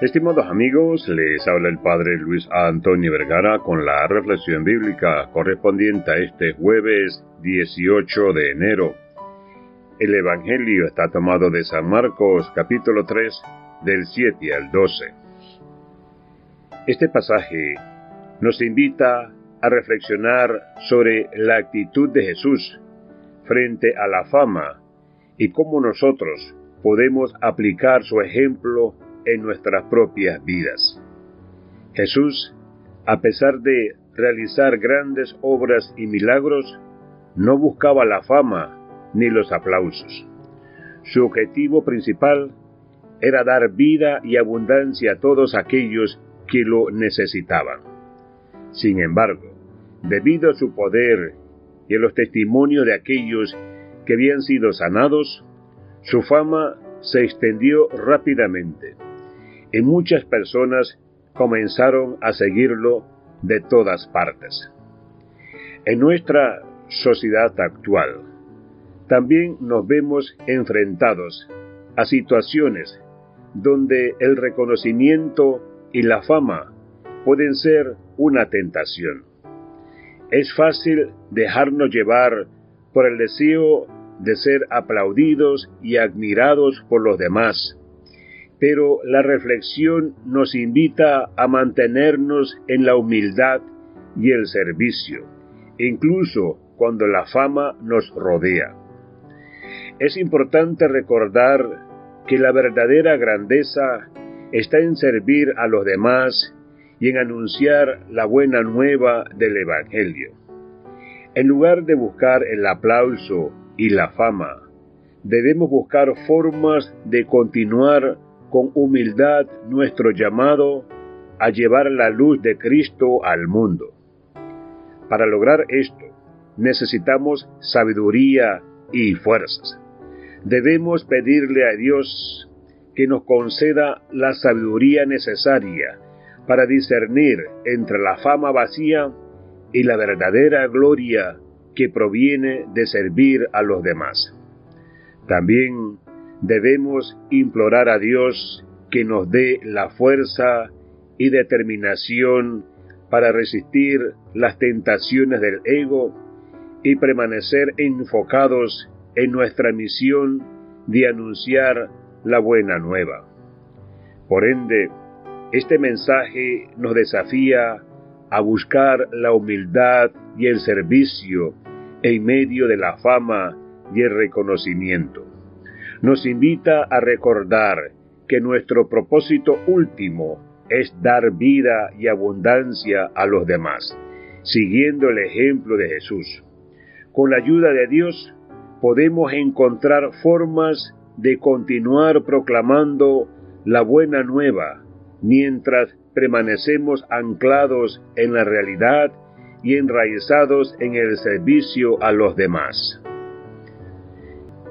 Estimados amigos, les habla el Padre Luis Antonio Vergara con la reflexión bíblica correspondiente a este jueves 18 de enero. El Evangelio está tomado de San Marcos capítulo 3 del 7 al 12. Este pasaje nos invita a reflexionar sobre la actitud de Jesús frente a la fama y cómo nosotros podemos aplicar su ejemplo en nuestras propias vidas. Jesús, a pesar de realizar grandes obras y milagros, no buscaba la fama ni los aplausos. Su objetivo principal era dar vida y abundancia a todos aquellos que lo necesitaban. Sin embargo, debido a su poder y a los testimonios de aquellos que habían sido sanados, su fama se extendió rápidamente y muchas personas comenzaron a seguirlo de todas partes. En nuestra sociedad actual, también nos vemos enfrentados a situaciones donde el reconocimiento y la fama pueden ser una tentación. Es fácil dejarnos llevar por el deseo de ser aplaudidos y admirados por los demás, pero la reflexión nos invita a mantenernos en la humildad y el servicio, incluso cuando la fama nos rodea. Es importante recordar que la verdadera grandeza está en servir a los demás y en anunciar la buena nueva del Evangelio. En lugar de buscar el aplauso y la fama, debemos buscar formas de continuar con humildad nuestro llamado a llevar la luz de Cristo al mundo. Para lograr esto, necesitamos sabiduría y fuerzas. Debemos pedirle a Dios que nos conceda la sabiduría necesaria para discernir entre la fama vacía y la verdadera gloria que proviene de servir a los demás. También debemos implorar a Dios que nos dé la fuerza y determinación para resistir las tentaciones del ego y permanecer enfocados en nuestra misión de anunciar la buena nueva. Por ende, este mensaje nos desafía a buscar la humildad y el servicio en medio de la fama y el reconocimiento nos invita a recordar que nuestro propósito último es dar vida y abundancia a los demás, siguiendo el ejemplo de Jesús. Con la ayuda de Dios podemos encontrar formas de continuar proclamando la buena nueva mientras permanecemos anclados en la realidad y enraizados en el servicio a los demás.